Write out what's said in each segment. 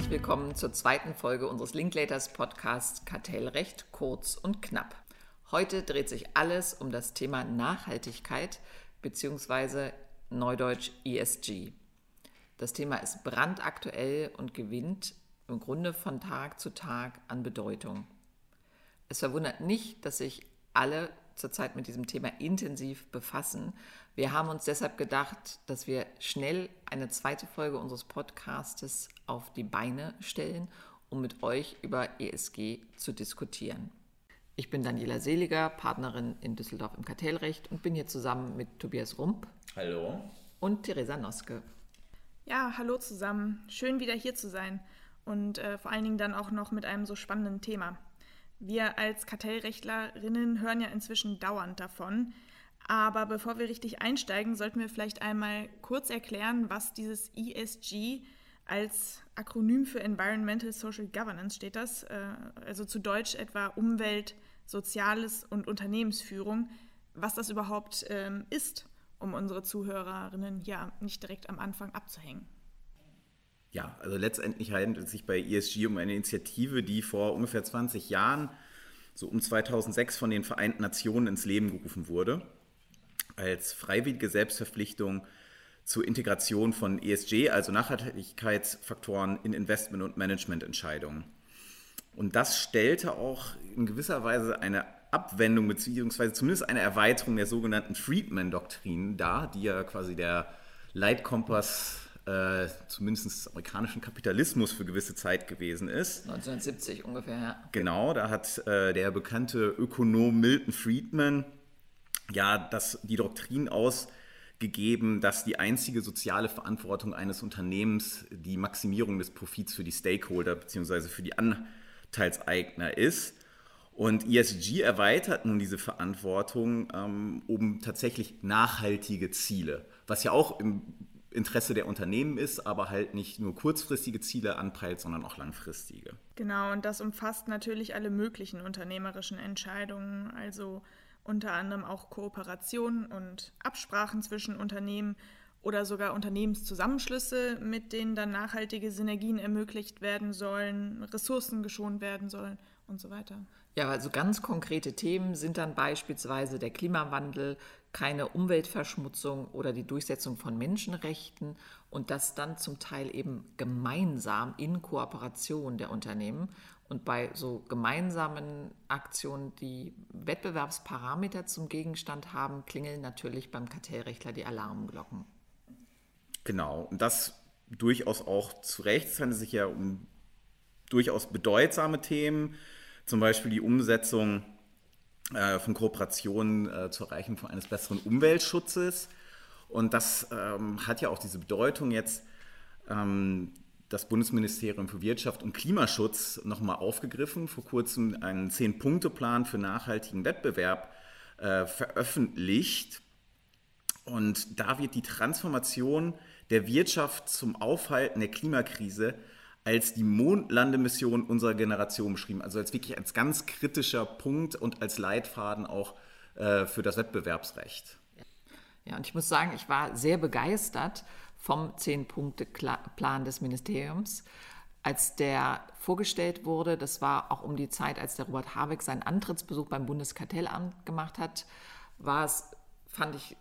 Herzlich willkommen zur zweiten Folge unseres Linklaters Podcasts Kartellrecht kurz und knapp. Heute dreht sich alles um das Thema Nachhaltigkeit bzw. Neudeutsch ESG. Das Thema ist brandaktuell und gewinnt im Grunde von Tag zu Tag an Bedeutung. Es verwundert nicht, dass sich alle zurzeit mit diesem Thema intensiv befassen. Wir haben uns deshalb gedacht, dass wir schnell eine zweite Folge unseres Podcastes auf die Beine stellen, um mit euch über ESG zu diskutieren. Ich bin Daniela Seliger, Partnerin in Düsseldorf im Kartellrecht und bin hier zusammen mit Tobias Rump. Hallo. Und Theresa Noske. Ja, hallo zusammen. Schön wieder hier zu sein und äh, vor allen Dingen dann auch noch mit einem so spannenden Thema. Wir als Kartellrechtlerinnen hören ja inzwischen dauernd davon. Aber bevor wir richtig einsteigen, sollten wir vielleicht einmal kurz erklären, was dieses ESG als Akronym für Environmental Social Governance steht. Das, äh, also zu Deutsch etwa Umwelt, Soziales und Unternehmensführung, was das überhaupt ähm, ist, um unsere Zuhörerinnen ja nicht direkt am Anfang abzuhängen. Ja, also letztendlich handelt es sich bei ESG um eine Initiative, die vor ungefähr 20 Jahren, so um 2006, von den Vereinten Nationen ins Leben gerufen wurde, als freiwillige Selbstverpflichtung zur Integration von ESG, also Nachhaltigkeitsfaktoren in Investment- und Managemententscheidungen. Und das stellte auch in gewisser Weise eine Abwendung beziehungsweise zumindest eine Erweiterung der sogenannten Friedman-Doktrin dar, die ja quasi der Leitkompass äh, zumindest des amerikanischen Kapitalismus für gewisse Zeit gewesen ist. 1970 ungefähr, ja. Genau, da hat äh, der bekannte Ökonom Milton Friedman ja das, die Doktrin ausgegeben, dass die einzige soziale Verantwortung eines Unternehmens die Maximierung des Profits für die Stakeholder bzw. für die Anteilseigner ist. Und ESG erweitert nun diese Verantwortung ähm, um tatsächlich nachhaltige Ziele, was ja auch im Interesse der Unternehmen ist, aber halt nicht nur kurzfristige Ziele anpeilt, sondern auch langfristige. Genau, und das umfasst natürlich alle möglichen unternehmerischen Entscheidungen, also unter anderem auch Kooperationen und Absprachen zwischen Unternehmen oder sogar Unternehmenszusammenschlüsse, mit denen dann nachhaltige Synergien ermöglicht werden sollen, Ressourcen geschont werden sollen und so weiter. Ja, also ganz konkrete Themen sind dann beispielsweise der Klimawandel, keine Umweltverschmutzung oder die Durchsetzung von Menschenrechten und das dann zum Teil eben gemeinsam in Kooperation der Unternehmen. Und bei so gemeinsamen Aktionen, die Wettbewerbsparameter zum Gegenstand haben, klingeln natürlich beim Kartellrechtler die Alarmglocken. Genau, und das durchaus auch zu Recht. Es handelt sich ja um durchaus bedeutsame Themen zum Beispiel die Umsetzung äh, von Kooperationen äh, zur Erreichung eines besseren Umweltschutzes. Und das ähm, hat ja auch diese Bedeutung jetzt, ähm, das Bundesministerium für Wirtschaft und Klimaschutz nochmal aufgegriffen, vor kurzem einen Zehn-Punkte-Plan für nachhaltigen Wettbewerb äh, veröffentlicht. Und da wird die Transformation der Wirtschaft zum Aufhalten der Klimakrise als die Mondlandemission unserer Generation beschrieben. Also als wirklich als ganz kritischer Punkt und als Leitfaden auch äh, für das Wettbewerbsrecht. Ja, und ich muss sagen, ich war sehr begeistert vom Zehn-Punkte-Plan des Ministeriums. Als der vorgestellt wurde, das war auch um die Zeit, als der Robert Habeck seinen Antrittsbesuch beim Bundeskartellamt gemacht hat, war es, fand ich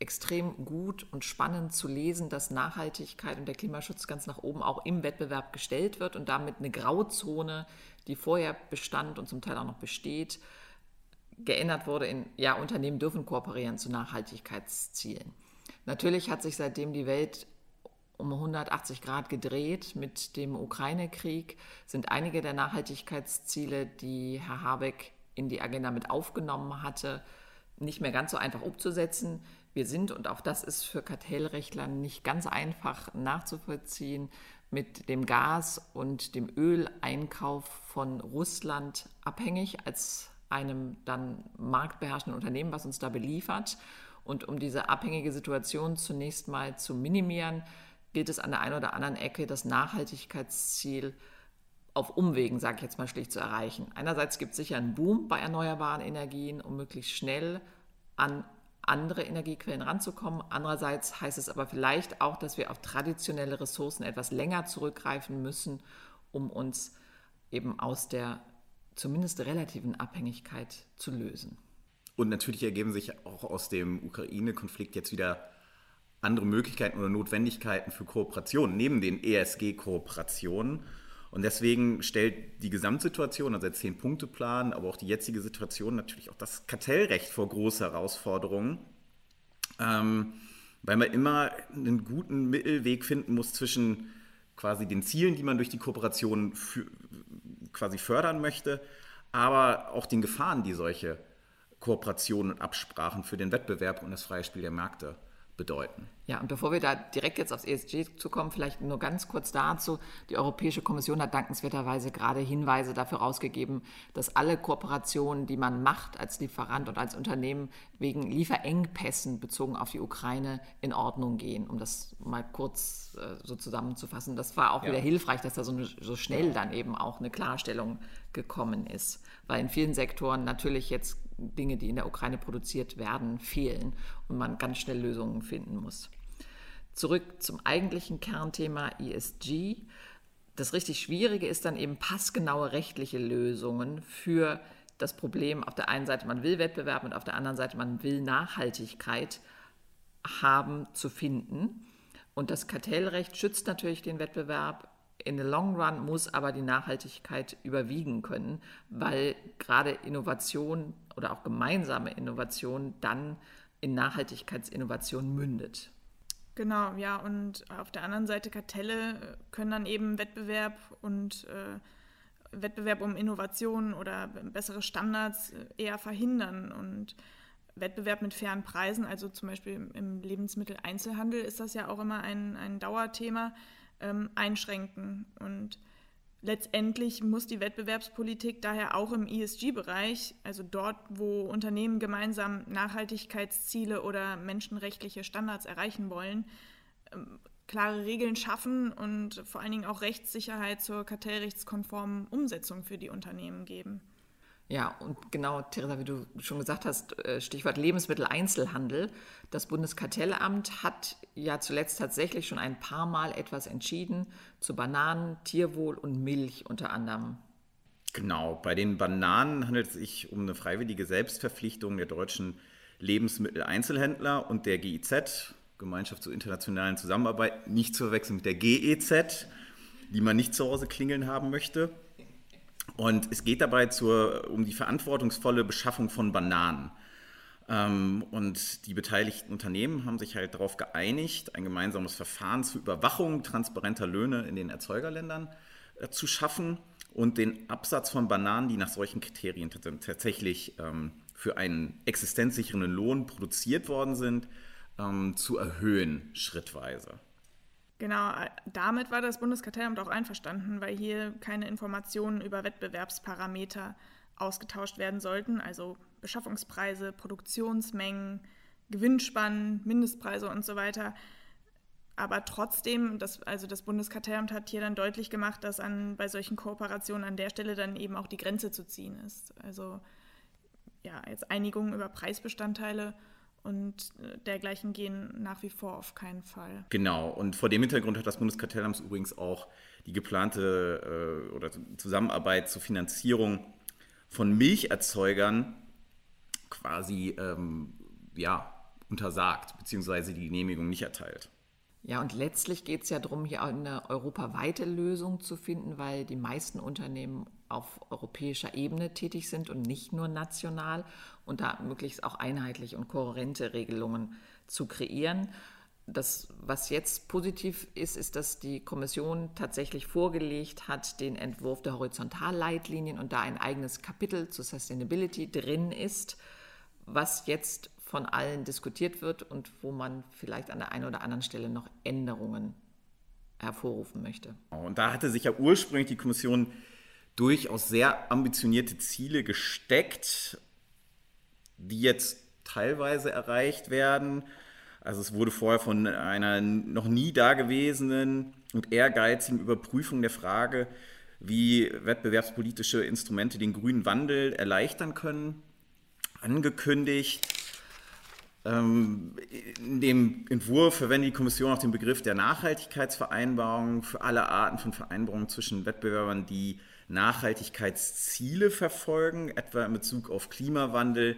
extrem gut und spannend zu lesen, dass Nachhaltigkeit und der Klimaschutz ganz nach oben auch im Wettbewerb gestellt wird und damit eine Grauzone, die vorher bestand und zum Teil auch noch besteht, geändert wurde in, ja, Unternehmen dürfen kooperieren zu Nachhaltigkeitszielen. Natürlich hat sich seitdem die Welt um 180 Grad gedreht mit dem Ukraine-Krieg, sind einige der Nachhaltigkeitsziele, die Herr Habeck in die Agenda mit aufgenommen hatte, nicht mehr ganz so einfach umzusetzen. Wir sind, und auch das ist für Kartellrechtler nicht ganz einfach nachzuvollziehen, mit dem Gas- und dem Öleinkauf von Russland abhängig als einem dann marktbeherrschenden Unternehmen, was uns da beliefert. Und um diese abhängige Situation zunächst mal zu minimieren, gilt es an der einen oder anderen Ecke, das Nachhaltigkeitsziel auf Umwegen, sage ich jetzt mal schlicht, zu erreichen. Einerseits gibt es sicher einen Boom bei erneuerbaren Energien, um möglichst schnell an andere Energiequellen ranzukommen. Andererseits heißt es aber vielleicht auch, dass wir auf traditionelle Ressourcen etwas länger zurückgreifen müssen, um uns eben aus der zumindest relativen Abhängigkeit zu lösen. Und natürlich ergeben sich auch aus dem Ukraine-Konflikt jetzt wieder andere Möglichkeiten oder Notwendigkeiten für Kooperationen neben den ESG-Kooperationen. Und deswegen stellt die Gesamtsituation, also der Zehn-Punkte-Plan, aber auch die jetzige Situation natürlich auch das Kartellrecht vor große Herausforderungen, ähm, weil man immer einen guten Mittelweg finden muss zwischen quasi den Zielen, die man durch die Kooperation quasi fördern möchte, aber auch den Gefahren, die solche Kooperationen und Absprachen für den Wettbewerb und das freie Spiel der Märkte bedeuten. Ja, und bevor wir da direkt jetzt aufs ESG zukommen, vielleicht nur ganz kurz dazu. Die Europäische Kommission hat dankenswerterweise gerade Hinweise dafür rausgegeben, dass alle Kooperationen, die man macht als Lieferant und als Unternehmen wegen Lieferengpässen bezogen auf die Ukraine in Ordnung gehen, um das mal kurz äh, so zusammenzufassen. Das war auch ja. wieder hilfreich, dass da so, eine, so schnell dann eben auch eine Klarstellung gekommen ist, weil in vielen Sektoren natürlich jetzt Dinge, die in der Ukraine produziert werden, fehlen und man ganz schnell Lösungen finden muss. Zurück zum eigentlichen Kernthema ESG. Das richtig Schwierige ist dann eben passgenaue rechtliche Lösungen für das Problem, auf der einen Seite man will Wettbewerb und auf der anderen Seite man will Nachhaltigkeit haben zu finden. Und das Kartellrecht schützt natürlich den Wettbewerb, in the long run muss aber die Nachhaltigkeit überwiegen können, weil gerade Innovation oder auch gemeinsame Innovation dann in Nachhaltigkeitsinnovation mündet. Genau, ja, und auf der anderen Seite Kartelle können dann eben Wettbewerb und äh, Wettbewerb um Innovationen oder bessere Standards äh, eher verhindern und Wettbewerb mit fairen Preisen, also zum Beispiel im Lebensmitteleinzelhandel ist das ja auch immer ein, ein Dauerthema ähm, einschränken. Und letztendlich muss die Wettbewerbspolitik daher auch im ESG-Bereich, also dort, wo Unternehmen gemeinsam Nachhaltigkeitsziele oder menschenrechtliche Standards erreichen wollen, ähm, klare Regeln schaffen und vor allen Dingen auch Rechtssicherheit zur kartellrechtskonformen Umsetzung für die Unternehmen geben. Ja, und genau, Theresa, wie du schon gesagt hast, äh, Stichwort Lebensmitteleinzelhandel. Das Bundeskartellamt hat ja zuletzt tatsächlich schon ein paar Mal etwas entschieden zu Bananen, Tierwohl und Milch unter anderem. Genau, bei den Bananen handelt es sich um eine freiwillige Selbstverpflichtung der deutschen Lebensmitteleinzelhändler und der GIZ, Gemeinschaft zur internationalen Zusammenarbeit, nicht zu verwechseln mit der GEZ, die man nicht zu Hause klingeln haben möchte. Und es geht dabei zur, um die verantwortungsvolle Beschaffung von Bananen. Ähm, und die beteiligten Unternehmen haben sich halt darauf geeinigt, ein gemeinsames Verfahren zur Überwachung transparenter Löhne in den Erzeugerländern äh, zu schaffen und den Absatz von Bananen, die nach solchen Kriterien tatsächlich ähm, für einen existenzsichernden Lohn produziert worden sind, ähm, zu erhöhen schrittweise. Genau, äh, damit war das Bundeskartellamt auch einverstanden, weil hier keine Informationen über Wettbewerbsparameter ausgetauscht werden sollten, also Beschaffungspreise, Produktionsmengen, Gewinnspannen, Mindestpreise und so weiter. Aber trotzdem, das, also das Bundeskartellamt hat hier dann deutlich gemacht, dass an, bei solchen Kooperationen an der Stelle dann eben auch die Grenze zu ziehen ist. Also ja, jetzt Einigungen über Preisbestandteile und äh, dergleichen gehen nach wie vor auf keinen Fall. Genau, und vor dem Hintergrund hat das Bundeskartellamt übrigens auch die geplante äh, oder Zusammenarbeit zur Finanzierung von Milcherzeugern quasi ähm, ja, untersagt, beziehungsweise die Genehmigung nicht erteilt. Ja, und letztlich geht es ja darum, hier eine europaweite Lösung zu finden, weil die meisten Unternehmen auf europäischer Ebene tätig sind und nicht nur national und da möglichst auch einheitliche und kohärente Regelungen zu kreieren. Das, was jetzt positiv ist, ist, dass die Kommission tatsächlich vorgelegt hat, den Entwurf der Horizontalleitlinien und da ein eigenes Kapitel zu Sustainability drin ist, was jetzt von allen diskutiert wird und wo man vielleicht an der einen oder anderen Stelle noch Änderungen hervorrufen möchte. Und da hatte sich ja ursprünglich die Kommission durchaus sehr ambitionierte Ziele gesteckt, die jetzt teilweise erreicht werden. Also es wurde vorher von einer noch nie dagewesenen und ehrgeizigen Überprüfung der Frage, wie wettbewerbspolitische Instrumente den grünen Wandel erleichtern können, angekündigt. Ähm, in dem Entwurf verwendet die Kommission auch den Begriff der Nachhaltigkeitsvereinbarung für alle Arten von Vereinbarungen zwischen Wettbewerbern, die Nachhaltigkeitsziele verfolgen, etwa in Bezug auf Klimawandel,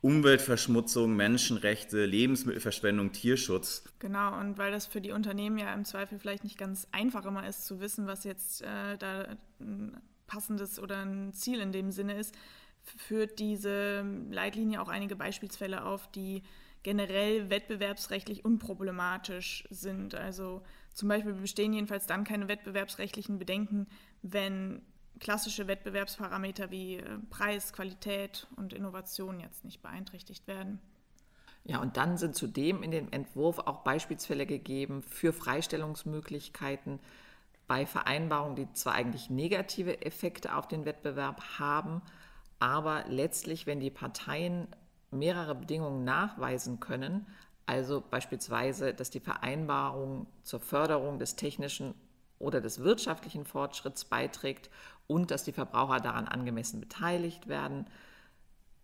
Umweltverschmutzung, Menschenrechte, Lebensmittelverschwendung, Tierschutz. Genau, und weil das für die Unternehmen ja im Zweifel vielleicht nicht ganz einfach immer ist zu wissen, was jetzt äh, da ein passendes oder ein Ziel in dem Sinne ist, führt diese Leitlinie auch einige Beispielsfälle auf, die generell wettbewerbsrechtlich unproblematisch sind. Also zum Beispiel bestehen jedenfalls dann keine wettbewerbsrechtlichen Bedenken, wenn klassische Wettbewerbsparameter wie äh, Preis, Qualität und Innovation jetzt nicht beeinträchtigt werden. Ja, und dann sind zudem in dem Entwurf auch Beispielsfälle gegeben für Freistellungsmöglichkeiten bei Vereinbarungen, die zwar eigentlich negative Effekte auf den Wettbewerb haben, aber letztlich, wenn die Parteien mehrere Bedingungen nachweisen können, also beispielsweise, dass die Vereinbarung zur Förderung des technischen oder des wirtschaftlichen Fortschritts beiträgt und dass die Verbraucher daran angemessen beteiligt werden,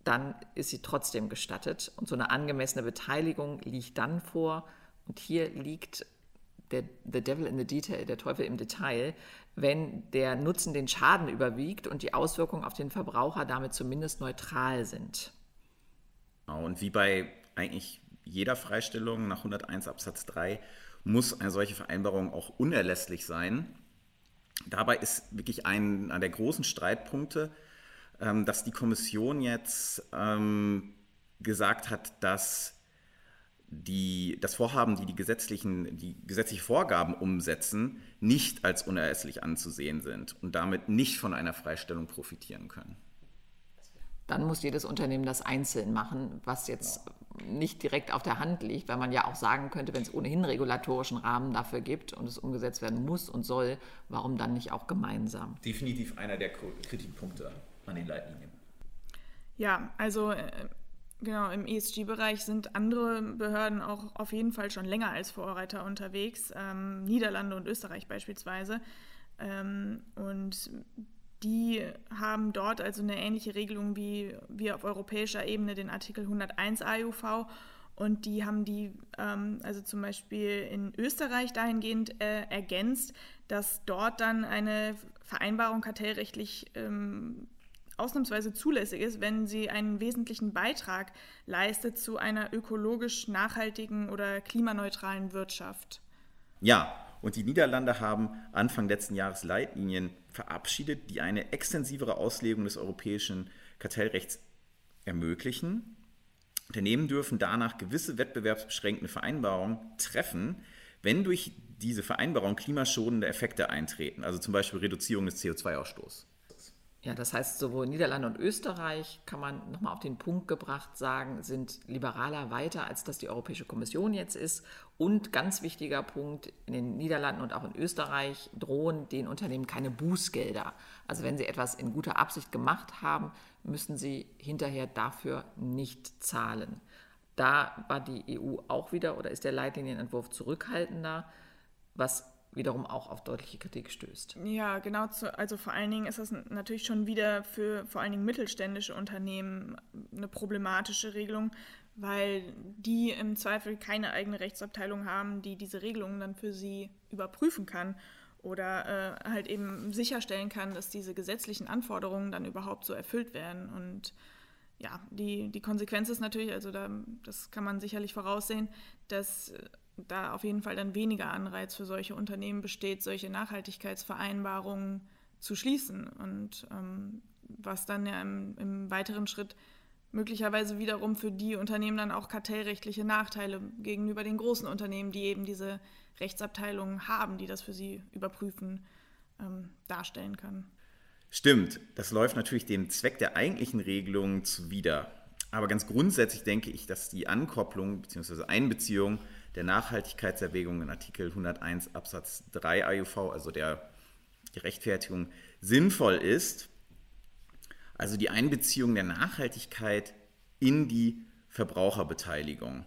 dann ist sie trotzdem gestattet. Und so eine angemessene Beteiligung liegt dann vor. Und hier liegt der The Devil in the Detail, der Teufel im Detail, wenn der Nutzen den Schaden überwiegt und die Auswirkungen auf den Verbraucher damit zumindest neutral sind. Genau, und wie bei eigentlich jeder Freistellung nach 101 Absatz 3 muss eine solche Vereinbarung auch unerlässlich sein. Dabei ist wirklich ein, einer der großen Streitpunkte, ähm, dass die Kommission jetzt ähm, gesagt hat, dass die, das Vorhaben, die die gesetzlichen, die gesetzliche Vorgaben umsetzen, nicht als unerlässlich anzusehen sind und damit nicht von einer Freistellung profitieren können. Dann muss jedes Unternehmen das einzeln machen, was jetzt ja. Nicht direkt auf der Hand liegt, weil man ja auch sagen könnte, wenn es ohnehin regulatorischen Rahmen dafür gibt und es umgesetzt werden muss und soll, warum dann nicht auch gemeinsam? Definitiv einer der Kritikpunkte an den Leitlinien. Ja, also äh, Genau, im ESG-Bereich sind andere Behörden auch auf jeden Fall schon länger als Vorreiter unterwegs, ähm, Niederlande und Österreich beispielsweise. Ähm, und die haben dort also eine ähnliche Regelung wie wir auf europäischer Ebene den Artikel 101 AUV. Und die haben die, ähm, also zum Beispiel in Österreich dahingehend äh, ergänzt, dass dort dann eine Vereinbarung kartellrechtlich ähm, ausnahmsweise zulässig ist, wenn sie einen wesentlichen Beitrag leistet zu einer ökologisch nachhaltigen oder klimaneutralen Wirtschaft. Ja, und die Niederlande haben Anfang letzten Jahres Leitlinien verabschiedet, die eine extensivere Auslegung des europäischen Kartellrechts ermöglichen. Unternehmen dürfen danach gewisse wettbewerbsbeschränkende Vereinbarungen treffen, wenn durch diese Vereinbarung klimaschonende Effekte eintreten, also zum Beispiel Reduzierung des CO2-Ausstoßes. Ja, das heißt, sowohl Niederlande und Österreich, kann man nochmal auf den Punkt gebracht sagen, sind liberaler weiter, als das die Europäische Kommission jetzt ist. Und ganz wichtiger Punkt, in den Niederlanden und auch in Österreich drohen den Unternehmen keine Bußgelder. Also wenn sie etwas in guter Absicht gemacht haben, müssen sie hinterher dafür nicht zahlen. Da war die EU auch wieder oder ist der Leitlinienentwurf zurückhaltender, was wiederum auch auf deutliche Kritik stößt. Ja, genau. Zu, also vor allen Dingen ist das natürlich schon wieder für vor allen Dingen mittelständische Unternehmen eine problematische Regelung, weil die im Zweifel keine eigene Rechtsabteilung haben, die diese Regelungen dann für sie überprüfen kann oder äh, halt eben sicherstellen kann, dass diese gesetzlichen Anforderungen dann überhaupt so erfüllt werden. Und ja, die, die Konsequenz ist natürlich, also da, das kann man sicherlich voraussehen, dass da auf jeden Fall dann weniger Anreiz für solche Unternehmen besteht, solche Nachhaltigkeitsvereinbarungen zu schließen. Und ähm, was dann ja im, im, weiteren Schritt möglicherweise wiederum für die Unternehmen dann auch kartellrechtliche Nachteile gegenüber den großen Unternehmen, die eben diese Rechtsabteilungen haben, die das für sie überprüfen, ähm, darstellen kann. Stimmt, das läuft natürlich dem Zweck der eigentlichen Regelung zuwider. Aber ganz grundsätzlich denke ich, dass die Ankopplung bzw. Einbeziehung der Nachhaltigkeitserwägung in Artikel 101 Absatz 3 AUV, also der die Rechtfertigung, sinnvoll ist. Also die Einbeziehung der Nachhaltigkeit in die Verbraucherbeteiligung.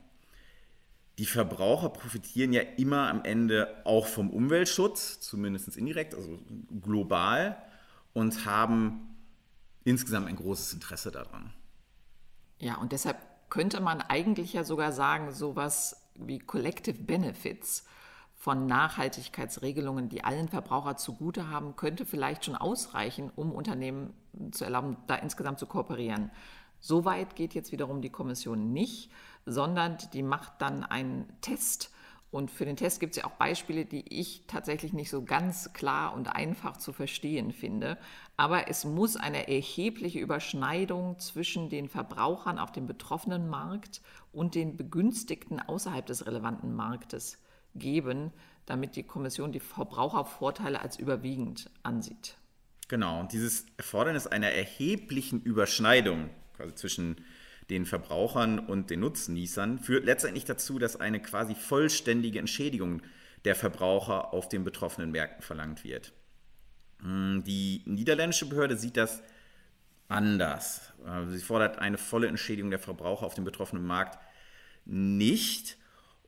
Die Verbraucher profitieren ja immer am Ende auch vom Umweltschutz, zumindest indirekt, also global, und haben insgesamt ein großes Interesse daran. Ja, und deshalb könnte man eigentlich ja sogar sagen, sowas wie Collective Benefits von Nachhaltigkeitsregelungen, die allen Verbraucher zugute haben, könnte vielleicht schon ausreichen, um Unternehmen zu erlauben, da insgesamt zu kooperieren. So weit geht jetzt wiederum die Kommission nicht, sondern die macht dann einen Test. Und für den Test gibt es ja auch Beispiele, die ich tatsächlich nicht so ganz klar und einfach zu verstehen finde. Aber es muss eine erhebliche Überschneidung zwischen den Verbrauchern auf dem betroffenen Markt und den Begünstigten außerhalb des relevanten Marktes geben, damit die Kommission die Verbrauchervorteile als überwiegend ansieht. Genau, und dieses Erfordernis einer erheblichen Überschneidung quasi zwischen den Verbrauchern und den Nutznießern führt letztendlich dazu, dass eine quasi vollständige Entschädigung der Verbraucher auf den betroffenen Märkten verlangt wird. Hm, die niederländische Behörde sieht das anders. Also sie fordert eine volle Entschädigung der Verbraucher auf dem betroffenen Markt nicht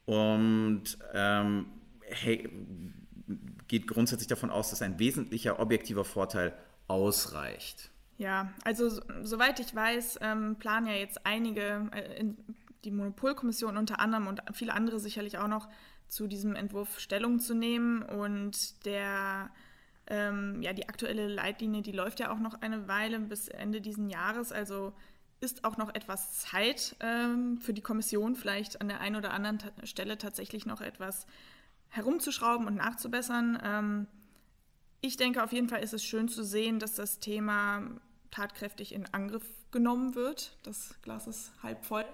und ähm, hey, geht grundsätzlich davon aus, dass ein wesentlicher objektiver Vorteil ausreicht. Ja, also so, soweit ich weiß, ähm, planen ja jetzt einige, äh, in, die Monopolkommission unter anderem und viele andere sicherlich auch noch, zu diesem Entwurf Stellung zu nehmen. Und der, ähm, ja, die aktuelle Leitlinie, die läuft ja auch noch eine Weile bis Ende diesen Jahres. Also ist auch noch etwas Zeit ähm, für die Kommission, vielleicht an der einen oder anderen ta Stelle tatsächlich noch etwas herumzuschrauben und nachzubessern. Ähm, ich denke, auf jeden Fall ist es schön zu sehen, dass das Thema tatkräftig in Angriff genommen wird. Das Glas ist halb voll.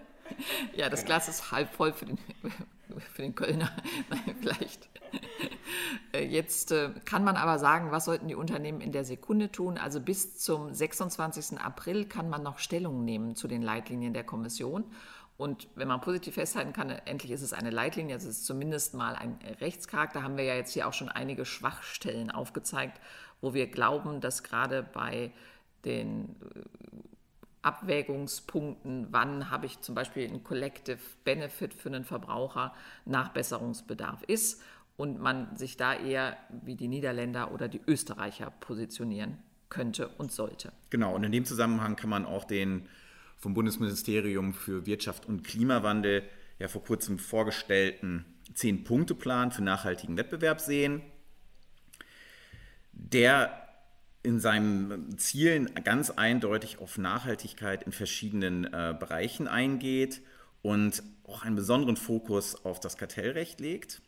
Ja, das Glas ist halb voll für den, für den Kölner. Nein, vielleicht. Jetzt äh, kann man aber sagen, was sollten die Unternehmen in der Sekunde tun? Also bis zum 26. April kann man noch Stellung nehmen zu den Leitlinien der Kommission. Und wenn man positiv festhalten kann, endlich ist es eine Leitlinie, also es ist zumindest mal ein Rechtscharakter, haben wir ja jetzt hier auch schon einige Schwachstellen aufgezeigt, wo wir glauben, dass gerade bei den äh, Abwägungspunkten, wann habe ich zum Beispiel einen Collective Benefit für einen Verbraucher, Nachbesserungsbedarf ist und man sich da eher wie die Niederländer oder die Österreicher positionieren könnte und sollte. Genau, und in dem Zusammenhang kann man auch den vom Bundesministerium für Wirtschaft und Klimawandel ja vor kurzem vorgestellten Zehn-Punkte-Plan für nachhaltigen Wettbewerb sehen, der in seinen Zielen ganz eindeutig auf Nachhaltigkeit in verschiedenen äh, Bereichen eingeht und auch einen besonderen Fokus auf das Kartellrecht legt.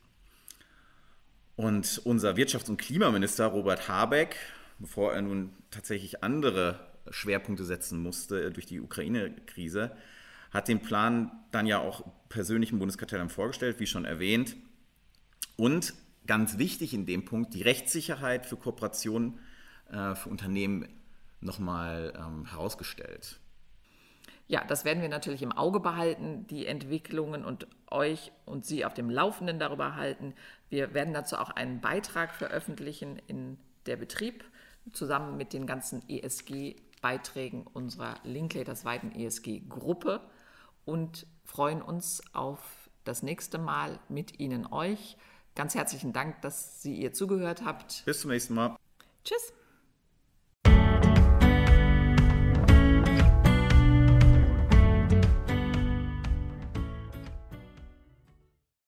Und unser Wirtschafts- und Klimaminister Robert Habeck, bevor er nun tatsächlich andere Schwerpunkte setzen musste äh, durch die Ukraine-Krise, hat den Plan dann ja auch persönlich im Bundeskartellamt vorgestellt, wie schon erwähnt. Und ganz wichtig in dem Punkt, die Rechtssicherheit für Kooperationen äh, für Unternehmen nochmal ähm, herausgestellt. Ja, das werden wir natürlich im Auge behalten, die Entwicklungen und euch und Sie auf dem Laufenden darüber halten. Wir werden dazu auch einen Beitrag veröffentlichen in der Betrieb zusammen mit den ganzen ESG-Beiträgen unserer Linklaters weiten ESG-Gruppe und freuen uns auf das nächste Mal mit Ihnen euch. Ganz herzlichen Dank, dass Sie ihr zugehört habt. Bis zum nächsten Mal. Tschüss.